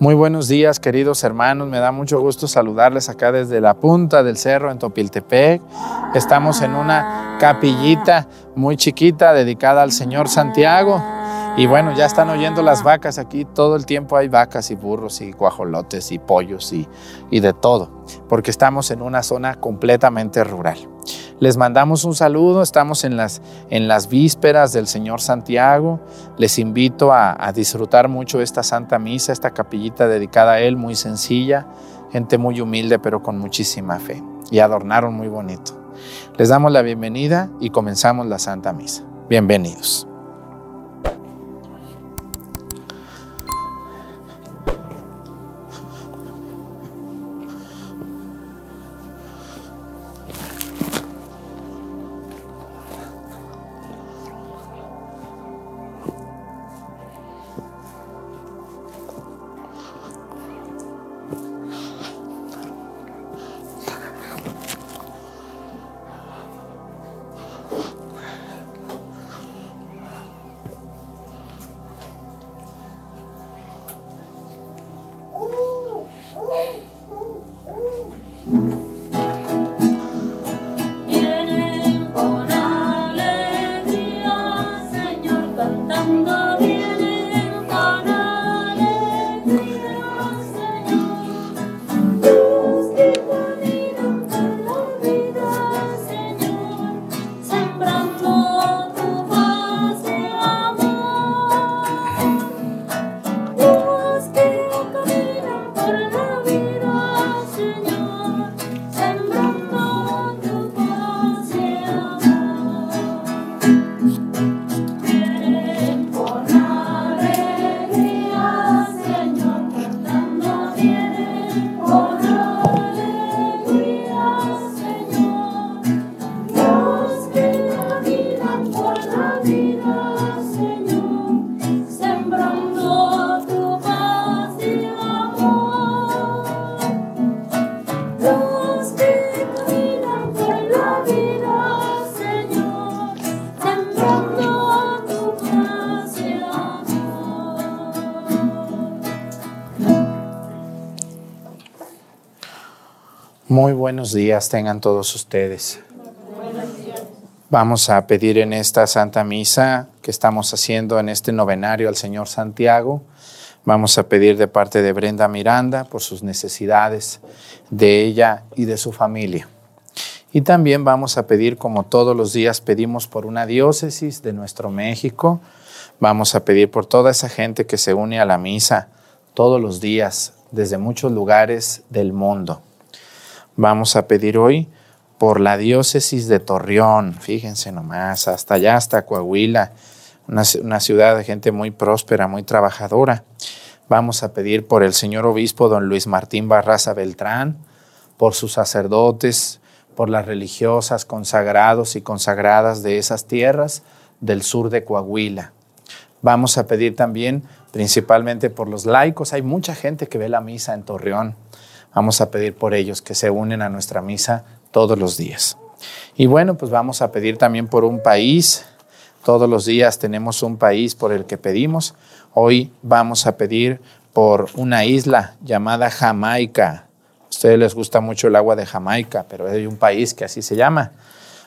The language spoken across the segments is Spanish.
Muy buenos días, queridos hermanos. Me da mucho gusto saludarles acá desde la punta del cerro en Topiltepec. Estamos en una capillita muy chiquita dedicada al Señor Santiago. Y bueno, ya están oyendo las vacas aquí. Todo el tiempo hay vacas y burros y guajolotes y pollos y, y de todo, porque estamos en una zona completamente rural. Les mandamos un saludo, estamos en las, en las vísperas del Señor Santiago. Les invito a, a disfrutar mucho esta Santa Misa, esta capillita dedicada a Él, muy sencilla, gente muy humilde pero con muchísima fe. Y adornaron muy bonito. Les damos la bienvenida y comenzamos la Santa Misa. Bienvenidos. Buenos días tengan todos ustedes. Vamos a pedir en esta Santa Misa que estamos haciendo en este novenario al Señor Santiago. Vamos a pedir de parte de Brenda Miranda por sus necesidades de ella y de su familia. Y también vamos a pedir, como todos los días pedimos por una diócesis de nuestro México, vamos a pedir por toda esa gente que se une a la misa todos los días desde muchos lugares del mundo. Vamos a pedir hoy por la diócesis de Torreón, fíjense nomás, hasta allá, hasta Coahuila, una, ci- una ciudad de gente muy próspera, muy trabajadora. Vamos a pedir por el señor obispo don Luis Martín Barraza Beltrán, por sus sacerdotes, por las religiosas, consagrados y consagradas de esas tierras del sur de Coahuila. Vamos a pedir también principalmente por los laicos. Hay mucha gente que ve la misa en Torreón. Vamos a pedir por ellos que se unen a nuestra misa todos los días. Y bueno, pues vamos a pedir también por un país. Todos los días tenemos un país por el que pedimos. Hoy vamos a pedir por una isla llamada Jamaica. A ustedes les gusta mucho el agua de Jamaica, pero hay un país que así se llama.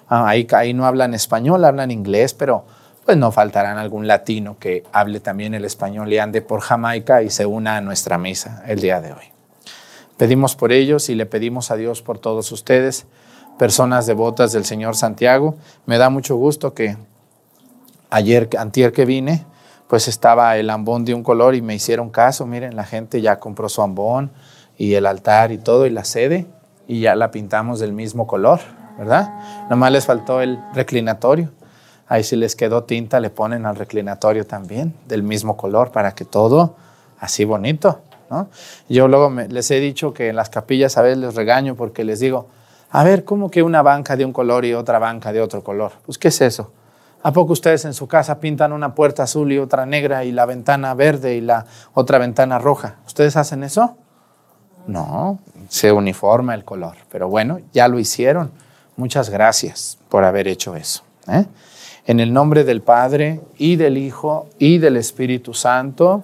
Ah, ahí, ahí no hablan español, hablan inglés, pero pues no faltarán algún latino que hable también el español y ande por Jamaica y se una a nuestra misa el día de hoy. Pedimos por ellos y le pedimos a Dios por todos ustedes, personas devotas del Señor Santiago. Me da mucho gusto que ayer, antier que vine, pues estaba el ambón de un color y me hicieron caso. Miren, la gente ya compró su ambón y el altar y todo y la sede y ya la pintamos del mismo color, ¿verdad? Nomás les faltó el reclinatorio. Ahí si les quedó tinta le ponen al reclinatorio también del mismo color para que todo así bonito, ¿no? Yo luego les he dicho que en las capillas a veces les regaño porque les digo, a ver, ¿cómo que una banca de un color y otra banca de otro color? Pues, ¿qué es eso? ¿A poco ustedes en su casa pintan una puerta azul y otra negra y la ventana verde y la otra ventana roja? ¿Ustedes hacen eso? No, se uniforma el color. Pero bueno, ya lo hicieron. Muchas gracias por haber hecho eso. ¿eh? En el nombre del Padre y del Hijo y del Espíritu Santo.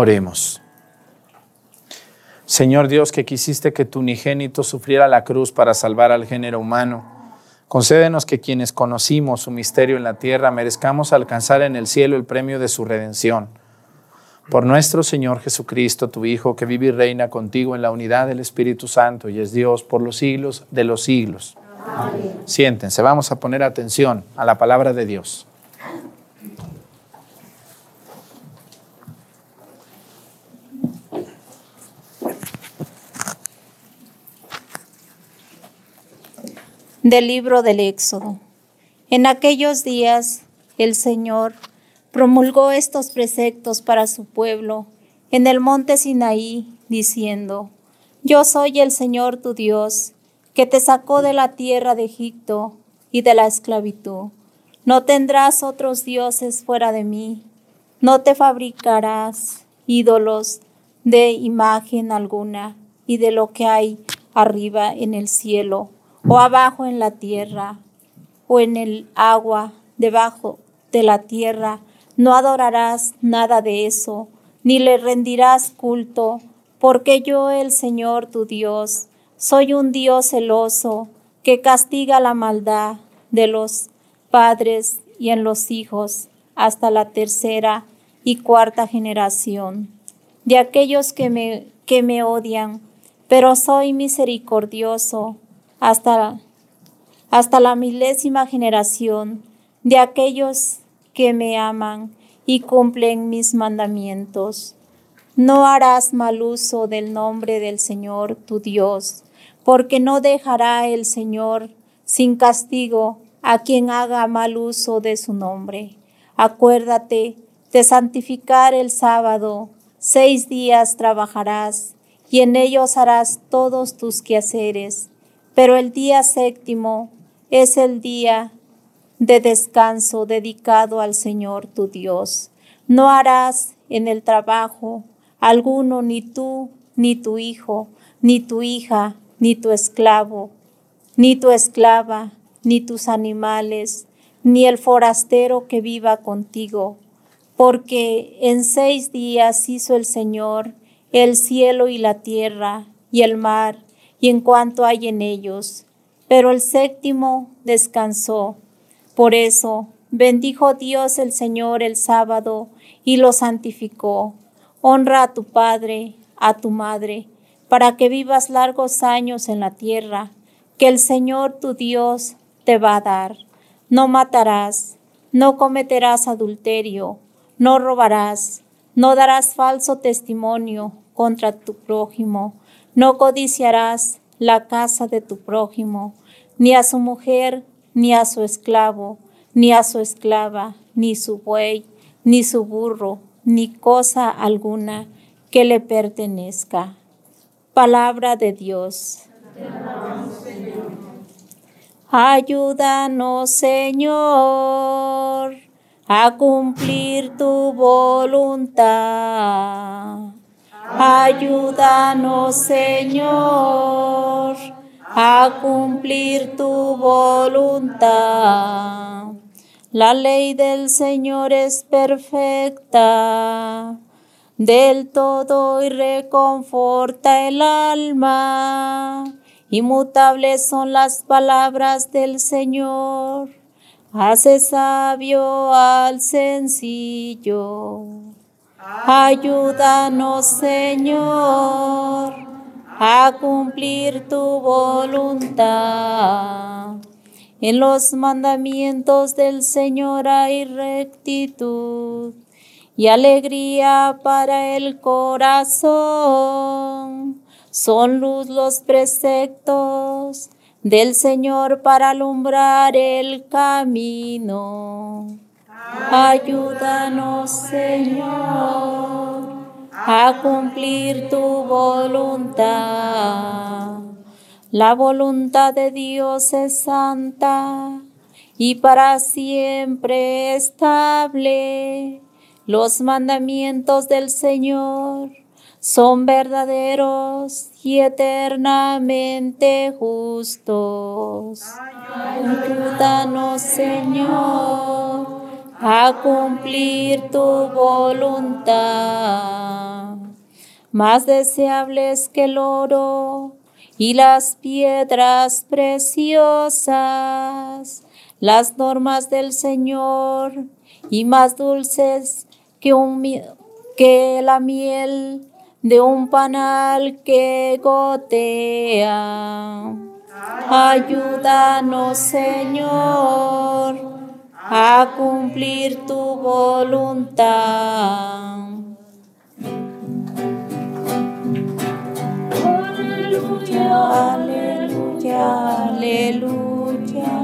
Oremos. Señor Dios, que quisiste que tu unigénito sufriera la cruz para salvar al género humano, concédenos que quienes conocimos su misterio en la tierra merezcamos alcanzar en el cielo el premio de su redención. Por nuestro Señor Jesucristo, tu Hijo, que vive y reina contigo en la unidad del Espíritu Santo y es Dios por los siglos de los siglos. Siéntense, vamos a poner atención a la palabra de Dios. Del libro del Éxodo. En aquellos días el Señor promulgó estos preceptos para su pueblo en el monte Sinaí, diciendo, Yo soy el Señor tu Dios, que te sacó de la tierra de Egipto y de la esclavitud. No tendrás otros dioses fuera de mí, no te fabricarás ídolos de imagen alguna y de lo que hay arriba en el cielo o abajo en la tierra o en el agua debajo de la tierra. No adorarás nada de eso, ni le rendirás culto, porque yo, el Señor tu Dios, soy un Dios celoso que castiga la maldad de los padres y en los hijos hasta la tercera y cuarta generación de aquellos que me, que me odian, pero soy misericordioso hasta, hasta la milésima generación de aquellos que me aman y cumplen mis mandamientos. No harás mal uso del nombre del Señor tu Dios, porque no dejará el Señor sin castigo a quien haga mal uso de su nombre. Acuérdate de santificar el sábado, seis días trabajarás y en ellos harás todos tus quehaceres, pero el día séptimo es el día de descanso dedicado al Señor tu Dios. No harás en el trabajo alguno ni tú, ni tu hijo, ni tu hija, ni tu esclavo, ni tu esclava, ni tus animales, ni el forastero que viva contigo, porque en seis días hizo el Señor el cielo y la tierra y el mar y en cuanto hay en ellos, pero el séptimo descansó. Por eso bendijo Dios el Señor el sábado y lo santificó. Honra a tu padre, a tu madre, para que vivas largos años en la tierra, que el Señor tu Dios te va a dar. No matarás, no cometerás adulterio, no robarás, no darás falso testimonio contra tu prójimo. No codiciarás la casa de tu prójimo, ni a su mujer, ni a su esclavo, ni a su esclava, ni su buey, ni su burro, ni cosa alguna que le pertenezca. Palabra de Dios. Ayúdanos, Señor, a cumplir tu voluntad. Ayúdanos, Señor, a cumplir tu voluntad. La ley del Señor es perfecta, del todo y reconforta el alma. Inmutables son las palabras del Señor, hace sabio al sencillo. Ayúdanos, Señor, a cumplir tu voluntad. En los mandamientos del Señor hay rectitud y alegría para el corazón. Son luz los preceptos del Señor para alumbrar el camino. Ayúdanos, Señor, a cumplir tu voluntad. La voluntad de Dios es santa y para siempre estable. Los mandamientos del Señor son verdaderos y eternamente justos. Ayúdanos, Señor, a cumplir tu voluntad. Más deseables que el oro y las piedras preciosas, las normas del Señor y más dulces que, que la miel de un panal que gotea. Ayúdanos, Señor, a cumplir tu voluntad. Aleluya, aleluya, aleluya.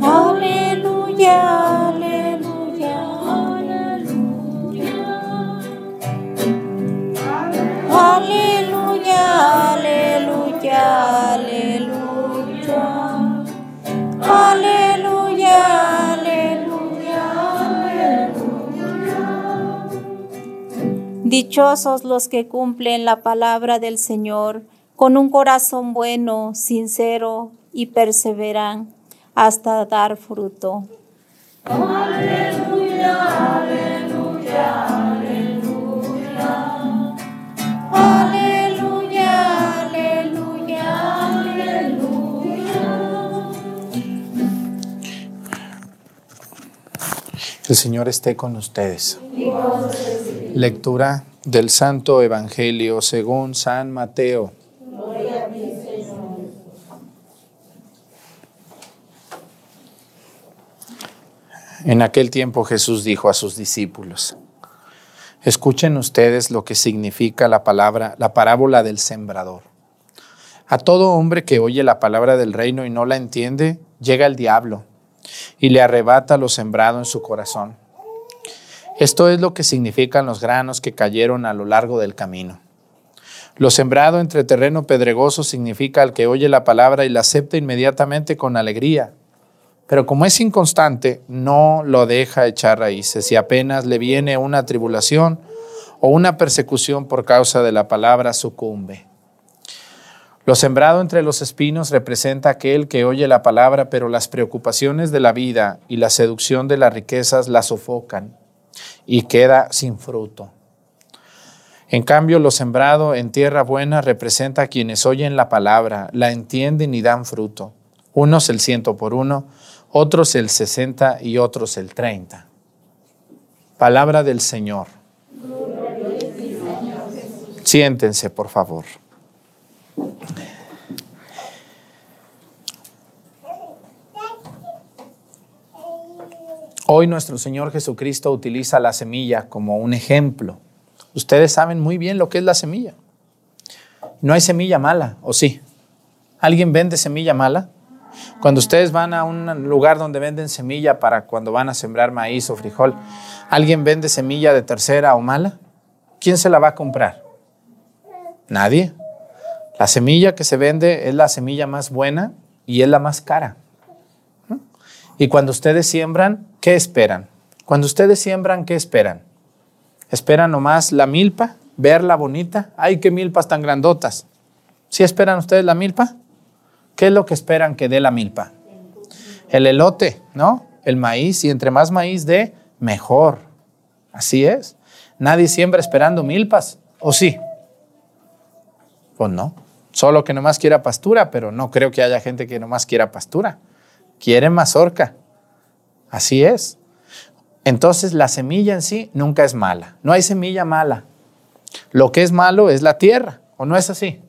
Aleluya, aleluya, Dichosos los que cumplen la palabra del Señor con un corazón bueno, sincero y perseveran hasta dar fruto. Aleluya, aleluya, aleluya. El Señor esté con ustedes. Lectura del Santo Evangelio según San Mateo. En aquel tiempo Jesús dijo a sus discípulos: Escuchen ustedes lo que significa la palabra, la parábola del sembrador. A todo hombre que oye la palabra del reino y no la entiende, llega el diablo y le arrebata lo sembrado en su corazón. Esto es lo que significan los granos que cayeron a lo largo del camino. Lo sembrado entre terreno pedregoso significa al que oye la palabra y la acepta inmediatamente con alegría. Pero como es inconstante, no lo deja echar raíces y apenas le viene una tribulación o una persecución por causa de la palabra, sucumbe. Lo sembrado entre los espinos representa aquel que oye la palabra, pero las preocupaciones de la vida y la seducción de las riquezas la sofocan y queda sin fruto. En cambio, lo sembrado en tierra buena representa a quienes oyen la palabra, la entienden y dan fruto. Unos el ciento por uno, otros el sesenta y otros el treinta. Palabra del Señor. Siéntense, por favor. Hoy nuestro Señor Jesucristo utiliza la semilla como un ejemplo, Ustedes saben muy bien lo que es la semilla. No hay semilla mala, ¿o sí? ¿Alguien vende semilla mala? Cuando ustedes van a un lugar donde venden semilla para cuando van a sembrar maíz o frijol, ¿alguien vende semilla de tercera o mala? ¿Quién se la va a comprar? Nadie. La semilla que se vende es la semilla más buena y es la más cara. Y cuando ustedes siembran, ¿qué esperan? Cuando ustedes siembran, ¿qué esperan? ¿Esperan nomás la milpa? ¿Verla bonita? ¡Ay, qué milpas tan grandotas! ¿Sí esperan ustedes la milpa? ¿Qué es lo que esperan que dé la milpa? El elote, ¿no? El maíz. Y entre más maíz dé, mejor. Así es. Nadie siembra esperando milpas. ¿O sí? Pues no. Solo que nomás quiera pastura, pero no creo que haya gente que nomás quiera pastura. Quiere mazorca. Así es. Entonces la semilla en sí nunca es mala. No hay semilla mala. Lo que es malo es la tierra. ¿O no es así?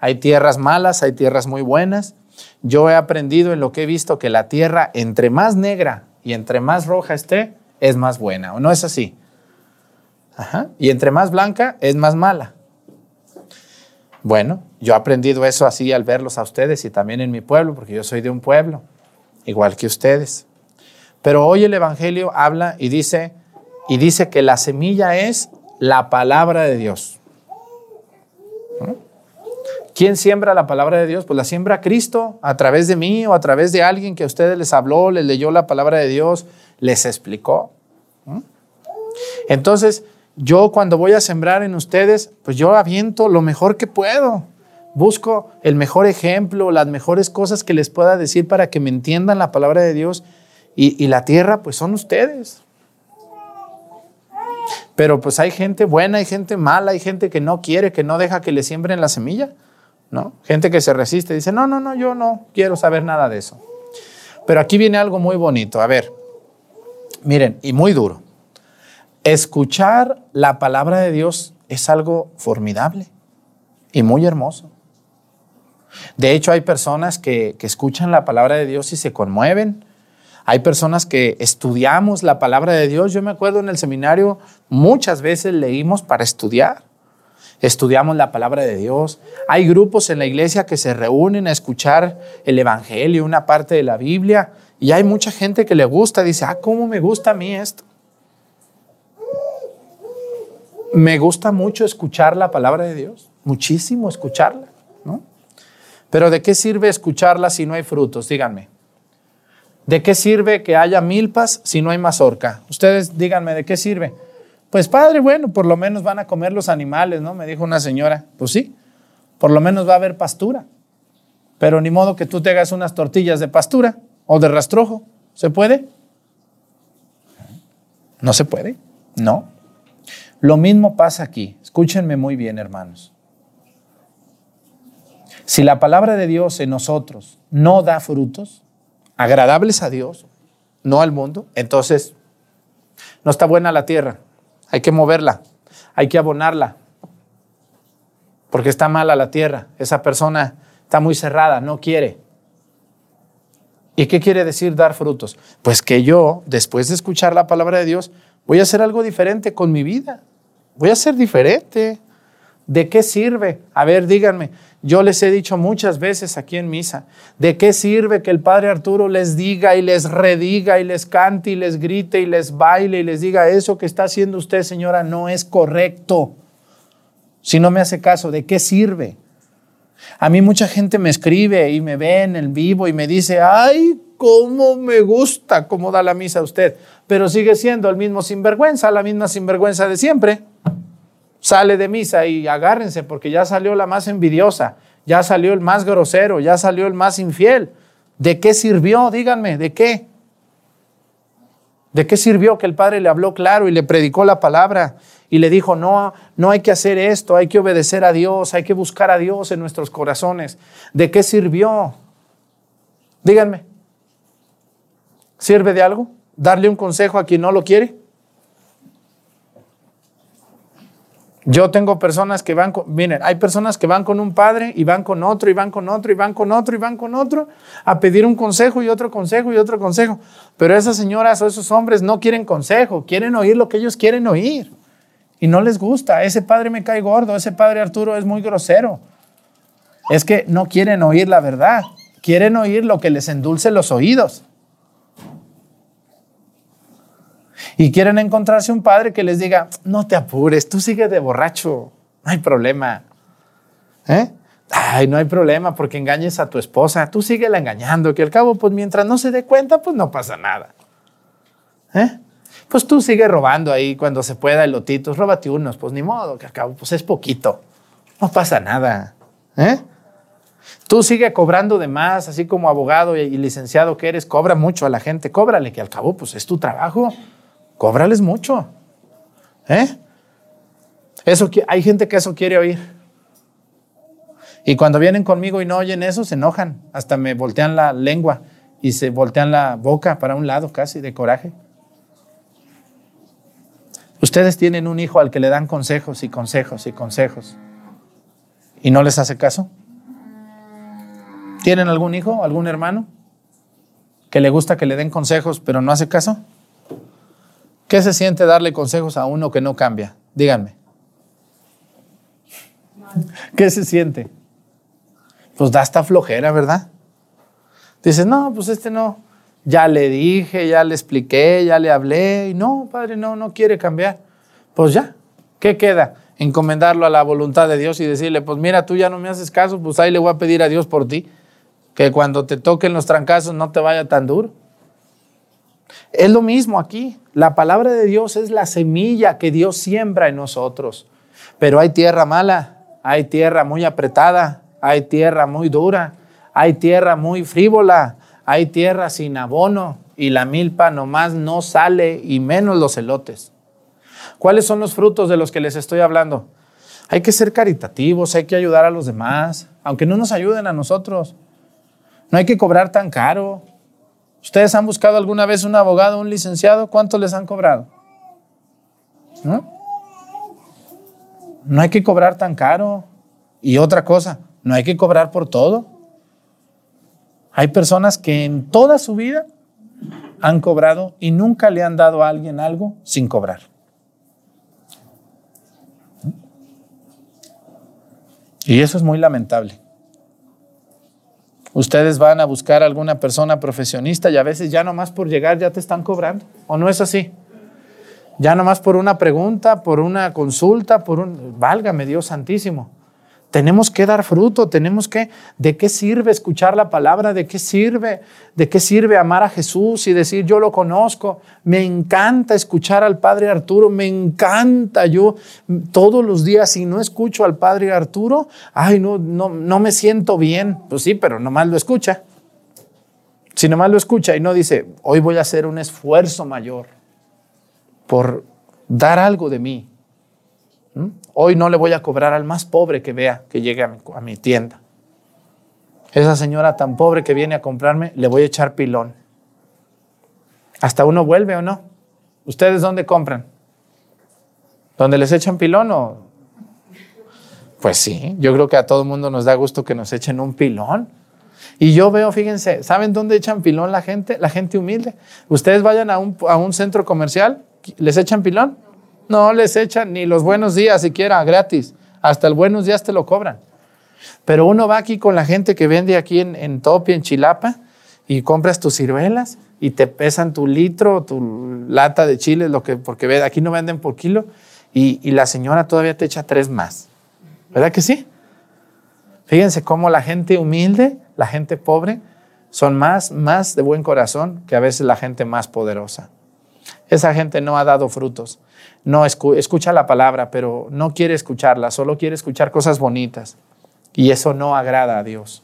Hay tierras malas, hay tierras muy buenas. Yo he aprendido en lo que he visto que la tierra entre más negra y entre más roja esté, es más buena. ¿O no es así? Ajá. Y entre más blanca, es más mala. Bueno, yo he aprendido eso así al verlos a ustedes y también en mi pueblo, porque yo soy de un pueblo, igual que ustedes. Pero hoy el Evangelio habla y dice, y dice que la semilla es la palabra de Dios. ¿Quién siembra la palabra de Dios? Pues la siembra Cristo a través de mí o a través de alguien que a ustedes les habló, les leyó la palabra de Dios, les explicó. Entonces, yo cuando voy a sembrar en ustedes, pues yo aviento lo mejor que puedo. Busco el mejor ejemplo, las mejores cosas que les pueda decir para que me entiendan la palabra de Dios. Y, la tierra, pues son ustedes. Pero pues hay gente buena, hay gente mala, hay gente que no quiere, que no deja que le siembren la semilla. ¿no? Gente que se resiste, dice, no, no, no, yo no quiero saber nada de eso. Pero aquí viene algo muy bonito. A ver, miren, y muy duro. Escuchar la palabra de Dios es algo formidable y muy hermoso. De hecho, hay personas que, que, escuchan la palabra de Dios y se conmueven. Hay personas que estudiamos la palabra de Dios. Yo me acuerdo en el seminario, muchas veces leímos para estudiar. Estudiamos la palabra de Dios. Hay grupos en la iglesia que se reúnen a escuchar el Evangelio, una parte de la Biblia. Y hay mucha gente que le gusta, dice, ah, ¿cómo me gusta a mí esto? Me gusta mucho escuchar la palabra de Dios, muchísimo escucharla. Pero ¿de qué sirve escucharla si no hay frutos? Díganme. ¿De qué sirve que haya milpas si no hay mazorca? Ustedes díganme, ¿de qué sirve? Pues padre, bueno, por lo menos van a comer los animales, ¿no? Me dijo una señora. Pues sí, por lo menos va a haber pastura. Pero ni modo que tú te hagas unas tortillas de pastura o de rastrojo. ¿Se puede? No se puede. No. Lo mismo pasa aquí. Escúchenme muy bien, hermanos. Si la palabra de Dios en nosotros no da frutos agradables a Dios, no al mundo, entonces no está buena la tierra. Hay que moverla, hay que abonarla, porque está mala la tierra. Esa persona está muy cerrada, no quiere. ¿Y qué quiere decir dar frutos? Pues que yo, después de escuchar la palabra de Dios, voy a hacer algo diferente con mi vida. Voy a ser diferente. ¿De qué sirve? A ver, díganme, yo les he dicho muchas veces aquí en misa, ¿de qué sirve que el Padre Arturo les diga y les rediga y les cante y les grite y les baile y les diga eso que está haciendo usted, señora, no es correcto? Si no me hace caso, ¿de qué sirve? A mí mucha gente me escribe y me ve en el vivo y me dice, ay, cómo me gusta cómo da la misa usted, pero sigue siendo el mismo sinvergüenza, la misma sinvergüenza de siempre sale de misa y agárrense porque ya salió la más envidiosa, ya salió el más grosero, ya salió el más infiel. ¿De qué sirvió? Díganme, ¿de qué? ¿De qué sirvió que el Padre le habló claro y le predicó la palabra y le dijo, no, no hay que hacer esto, hay que obedecer a Dios, hay que buscar a Dios en nuestros corazones? ¿De qué sirvió? Díganme, ¿sirve de algo? ¿Darle un consejo a quien no lo quiere? Yo tengo personas que van con, miren, hay personas que van con un padre y van con otro y van con otro y van con otro y van con otro a pedir un consejo y otro consejo y otro consejo. Pero esas señoras o esos hombres no quieren consejo, quieren oír lo que ellos quieren oír. y no les gusta. Ese padre me cae gordo, ese padre Arturo es muy grosero. Es que no quieren oír la verdad, quieren oír lo que les endulce los oídos. Y quieren encontrarse un padre que les diga, no te apures, tú sigue de borracho, no hay problema. ¿Eh? Ay, no hay problema porque engañes a tu esposa, tú síguela engañando, que al cabo, pues mientras no se dé cuenta, pues no pasa nada. ¿Eh? Pues tú sigue robando ahí cuando se pueda elotitos, róbate unos, pues ni modo, que al cabo, pues es poquito, no pasa nada. ¿Eh? Tú sigue cobrando de más, así como abogado y licenciado que eres, cobra mucho a la gente, cóbrale, que al cabo, pues es tu trabajo, cóbrales mucho. ¿Eh? Eso, hay gente que eso quiere oír. Y cuando vienen conmigo y no oyen eso, se enojan, hasta me voltean la lengua y se voltean la boca para un lado casi de coraje. Ustedes tienen un hijo al que le dan consejos y consejos y consejos y no les hace caso. ¿Tienen algún hijo, algún hermano que le gusta que le den consejos pero no hace caso? ¿Qué se siente darle consejos a uno que no cambia? Díganme. ¿Qué se siente? Pues da hasta flojera, ¿verdad? Dices, no, pues este no. Ya le dije, ya le expliqué, ya le hablé. Y no, padre, no, no quiere cambiar. Pues ya, ¿qué queda? Encomendarlo a la voluntad de Dios y decirle, pues mira, tú ya no me haces caso, pues ahí le voy a pedir a Dios por ti. Que cuando te toquen los trancazos no te vaya tan duro. Es lo mismo aquí. La palabra de Dios es la semilla que Dios siembra en nosotros. Pero hay tierra mala, hay tierra muy apretada, hay tierra muy dura, hay tierra muy frívola, hay tierra sin abono y la milpa nomás no sale y menos los elotes. ¿Cuáles son los frutos de los que les estoy hablando? Hay que ser caritativos, hay que ayudar a los demás, aunque no nos ayuden a nosotros. No hay que cobrar tan caro. ¿Ustedes han buscado alguna vez un abogado, un licenciado? ¿Cuánto les han cobrado? ¿No? No hay que cobrar tan caro. Y otra cosa, no hay que cobrar por todo. Hay personas que en toda su vida han cobrado y nunca le han dado a alguien algo sin cobrar. Y eso es muy lamentable. Ustedes van a buscar a alguna persona profesionista y a veces ya nomás por llegar ya te están cobrando. ¿O no es así? Ya nomás por una pregunta, por una consulta, por un... Válgame Dios santísimo. Tenemos que dar fruto, tenemos que... ¿De qué sirve escuchar la palabra? ¿De qué sirve? ¿De qué sirve amar a Jesús y decir yo lo conozco? Me encanta escuchar al Padre Arturo, me encanta. Yo todos los días si no escucho al Padre Arturo, ay, no, no, no me siento bien. Pues sí, pero nomás lo escucha. Si nomás lo escucha y no dice, hoy voy a hacer un esfuerzo mayor por dar algo de mí. ¿Mm? Hoy no le voy a cobrar al más pobre que vea que llegue a mi, tienda. Esa señora tan pobre que viene a comprarme, le voy a echar pilón. Hasta uno vuelve o no. ¿Ustedes dónde compran? ¿Dónde les echan pilón o...? Pues sí, yo creo que a todo mundo nos da gusto que nos echen un pilón. Y yo veo, fíjense, ¿saben dónde echan pilón la gente? La gente humilde. Ustedes vayan a un, a un centro comercial, ¿les echan pilón? No les echan ni los buenos días siquiera, gratis. Hasta el buenos días te lo cobran. Pero uno va aquí con la gente que vende aquí en, en Topi, en Chilapa, y compras tus ciruelas y te pesan tu litro, tu lata de chile, lo que, porque aquí no venden por kilo, y, y la señora todavía te echa tres más. ¿Verdad que sí? Fíjense cómo la gente humilde, la gente pobre, son más, más de buen corazón que a veces la gente más poderosa. Esa gente no ha dado frutos. No escu- escucha la palabra, pero no quiere escucharla, solo quiere escuchar cosas bonitas. Y eso no agrada a Dios.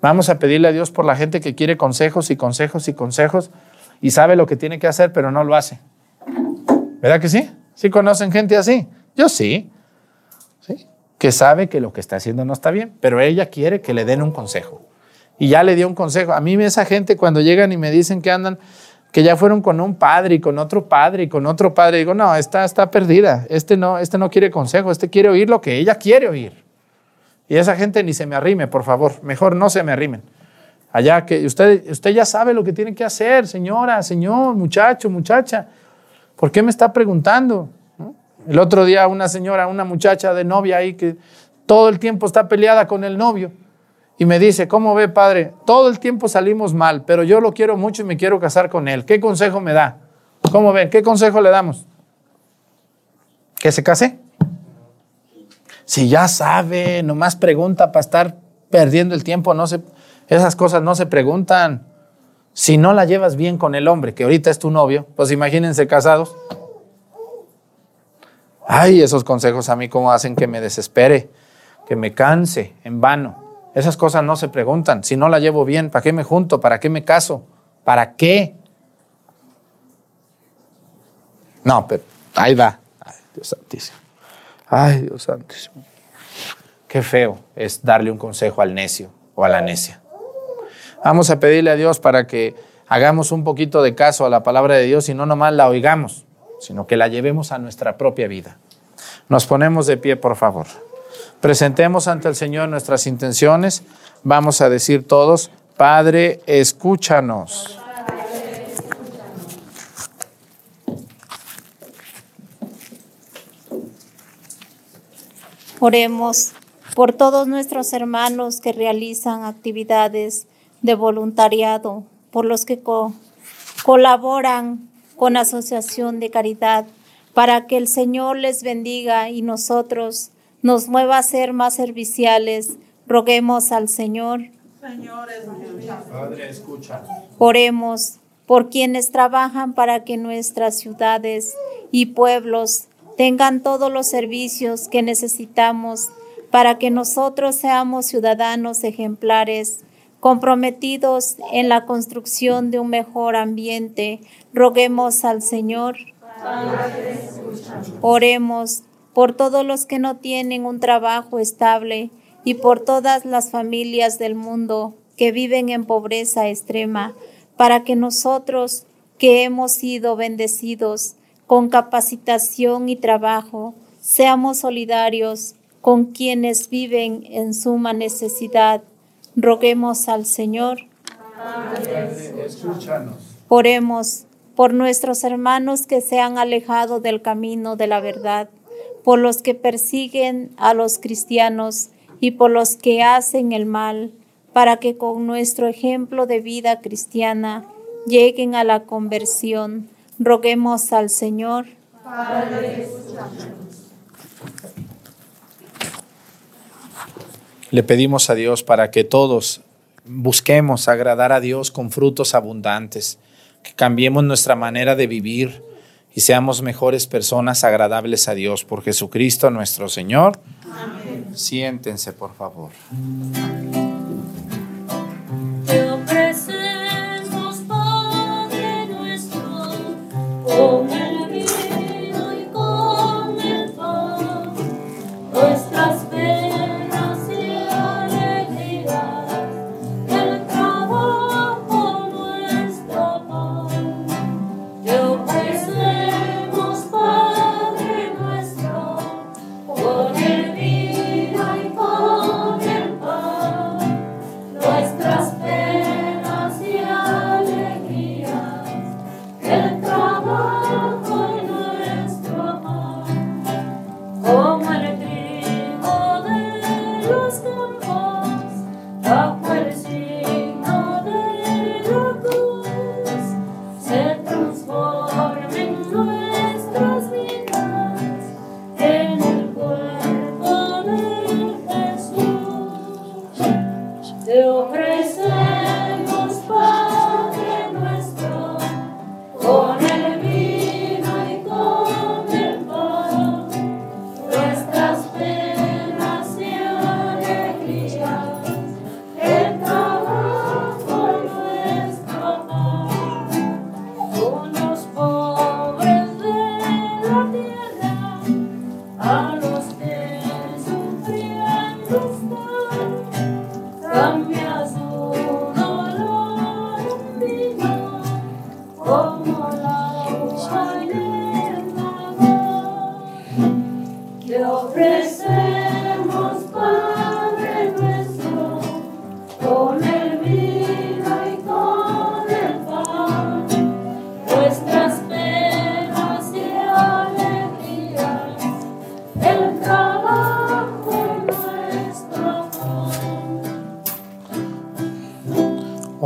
Vamos a pedirle a Dios por la gente que quiere consejos y consejos y consejos y sabe lo que tiene que hacer, pero no lo hace. ¿Verdad que sí? ¿Sí conocen gente así? Yo sí. ¿Sí? Que sabe que lo que está haciendo no está bien, pero ella quiere que le den un consejo. Y ya le dio un consejo. A mí esa gente cuando llegan y me dicen que andan, que ya fueron con un padre y con otro padre y con otro padre, digo, no, esta está perdida. Este no, este no quiere consejo, este quiere oír lo que ella quiere oír. Y esa gente ni se me arrime, por favor. Mejor no se me arrimen. Allá que usted, usted ya sabe lo que tiene que hacer, señora, señor, muchacho, muchacha. ¿Por qué me está preguntando? El otro día una señora, una muchacha de novia ahí que todo el tiempo está peleada con el novio y me dice, ¿cómo ve padre? Todo el tiempo salimos mal, pero yo lo quiero mucho y me quiero casar con él. ¿Qué consejo me da? ¿Cómo ven? ¿Qué consejo le damos? ¿Que se case? Si ya sabe, nomás pregunta para estar perdiendo el tiempo, no se, esas cosas no se preguntan. Si no la llevas bien con el hombre, que ahorita es tu novio, pues imagínense casados. Ay, esos consejos a mí como hacen que me desespere, que me canse en vano. Esas cosas no se preguntan. Si no la llevo bien, ¿para qué me junto? ¿Para qué me caso? ¿Para qué? No, pero ahí va. Ay, Dios santísimo. Ay, Dios santísimo. Qué feo es darle un consejo al necio o a la necia. Vamos a pedirle a Dios para que hagamos un poquito de caso a la palabra de Dios y no nomás la oigamos, sino que la llevemos a nuestra propia vida. Nos ponemos de pie, por favor. Presentemos ante el Señor nuestras intenciones. Vamos a decir todos, Padre, escúchanos. Oremos por todos nuestros hermanos que realizan actividades de voluntariado, por los que co- colaboran con Asociación de Caridad, para que el Señor les bendiga y nosotros nos mueva a ser más serviciales. Roguemos al Señor. Padre, escúchanos. Oremos por quienes trabajan para que nuestras ciudades y pueblos tengan todos los servicios que necesitamos para que nosotros seamos ciudadanos ejemplares, comprometidos en la construcción de un mejor ambiente. Roguemos al Señor. Oremos por todos los que no tienen un trabajo estable y por todas las familias del mundo que viven en pobreza extrema, para que nosotros que hemos sido bendecidos con capacitación y trabajo, seamos solidarios con quienes viven en suma necesidad. Roguemos al Señor. Escúchanos. Oremos por nuestros hermanos que se han alejado del camino de la verdad, por los que persiguen a los cristianos y por los que hacen el mal, para que con nuestro ejemplo de vida cristiana lleguen a la conversión. Roguemos al Señor. Le pedimos a Dios para que todos busquemos agradar a Dios con frutos abundantes, que cambiemos nuestra manera de vivir y seamos mejores personas agradables a Dios por Jesucristo nuestro Señor. Siéntense, por favor.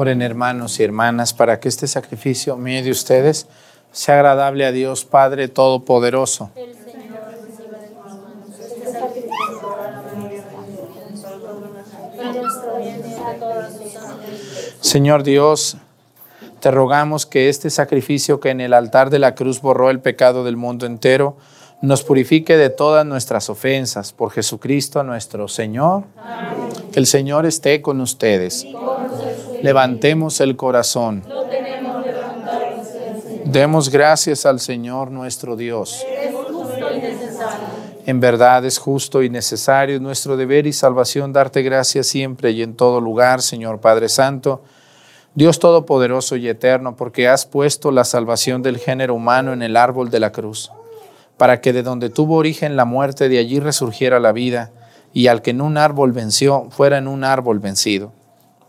Oren hermanos y hermanas para que este sacrificio mío de ustedes sea agradable a Dios Padre Todopoderoso. Señor Dios, te rogamos que este sacrificio que en el altar de la cruz borró el pecado del mundo entero, nos purifique de todas nuestras ofensas por Jesucristo nuestro Señor. Que el Señor esté con ustedes. Levantemos el corazón. Demos gracias al Señor nuestro Dios. En verdad es justo y necesario nuestro deber y salvación darte gracias siempre y en todo lugar, Señor Padre Santo, Dios Todopoderoso y Eterno, porque has puesto la salvación del género humano en el árbol de la cruz, para que de donde tuvo origen la muerte, de allí resurgiera la vida, y al que en un árbol venció, fuera en un árbol vencido.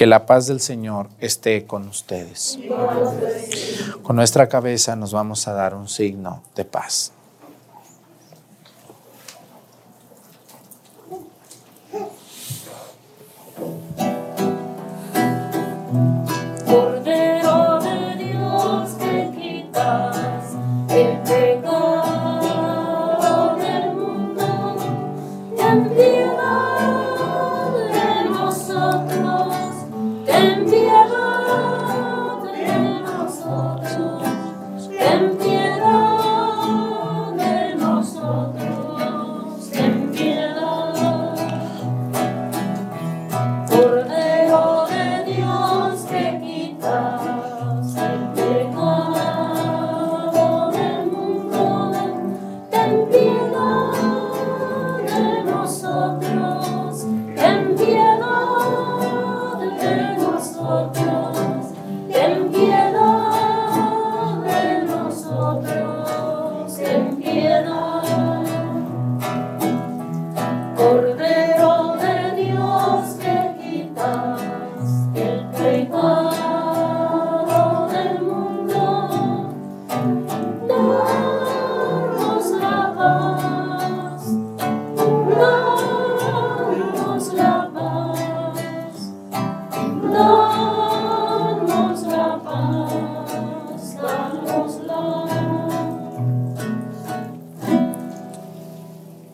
Que la paz del Señor esté con ustedes. Con nuestra cabeza nos vamos a dar un signo de paz.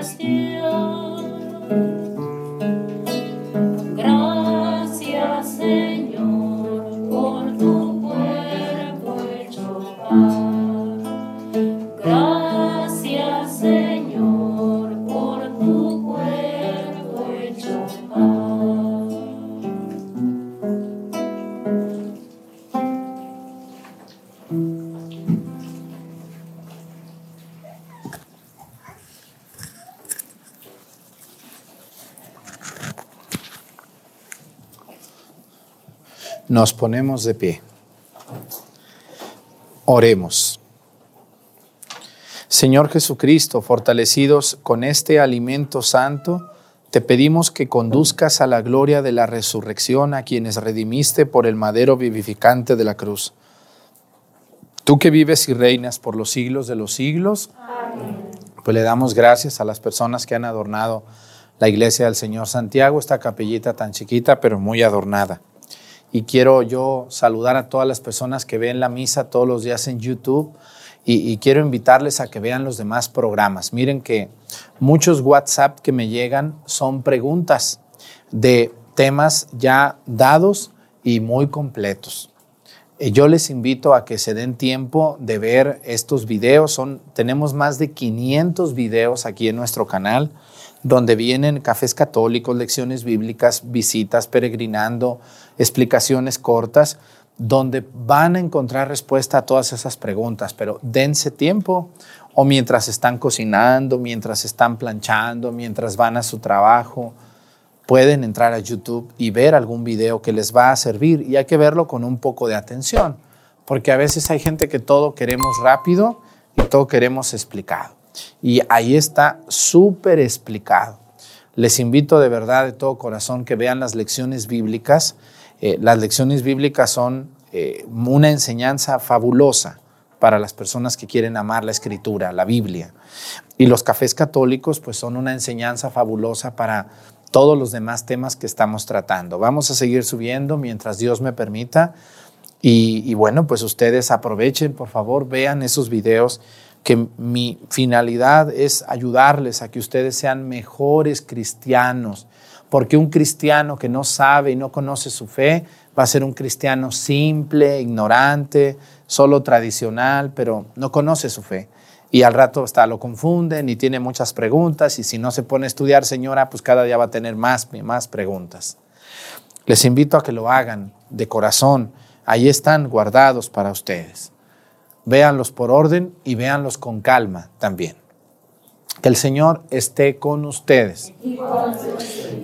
Celestial. Nos ponemos de pie. Oremos. Señor Jesucristo, fortalecidos con este alimento santo, te pedimos que conduzcas a la gloria de la resurrección a quienes redimiste por el madero vivificante de la cruz. Tú que vives y reinas por los siglos de los siglos, pues le damos gracias a las personas que han adornado la iglesia del Señor Santiago, esta capellita tan chiquita pero muy adornada. Y quiero yo saludar a todas las personas que ven la misa todos los días en YouTube y, quiero invitarles a que vean los demás programas. Miren que muchos WhatsApp que me llegan son preguntas de temas ya dados y muy completos. Eh, Yo les invito a que se den tiempo de ver estos videos. Son, tenemos más de 500 videos aquí en nuestro canal donde vienen cafés católicos, lecciones bíblicas, visitas, peregrinando, explicaciones cortas, donde van a encontrar respuesta a todas esas preguntas, pero dense tiempo o mientras están cocinando, mientras están planchando, mientras van a su trabajo, pueden entrar a YouTube y ver algún video que les va a servir y hay que verlo con un poco de atención, porque a veces hay gente que todo queremos rápido y todo queremos explicado. Y ahí está súper explicado. Les invito de verdad, de todo corazón, que vean las lecciones bíblicas. Eh, las lecciones bíblicas son eh, una enseñanza fabulosa para las personas que quieren amar la escritura, la Biblia. Y los cafés católicos pues son una enseñanza fabulosa para todos los demás temas que estamos tratando. Vamos a seguir subiendo mientras Dios me permita. Y, y bueno, pues ustedes aprovechen, por favor, vean esos videos que mi finalidad es ayudarles a que ustedes sean mejores cristianos, porque un cristiano que no sabe y no conoce su fe va a ser un cristiano simple, ignorante, solo tradicional, pero no conoce su fe. Y al rato hasta lo confunden y tiene muchas preguntas y si no se pone a estudiar, señora, pues cada día va a tener más y más preguntas. Les invito a que lo hagan de corazón. Ahí están guardados para ustedes véanlos por orden y véanlos con calma también. Que el Señor esté con ustedes.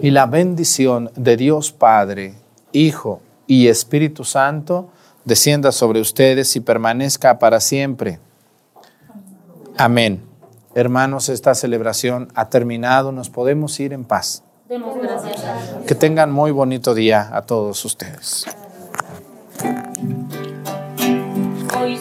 Y la bendición de Dios Padre, Hijo y Espíritu Santo descienda sobre ustedes y permanezca para siempre. Amén. Hermanos, esta celebración ha terminado. Nos podemos ir en paz. Que tengan muy bonito día a todos ustedes. Hoy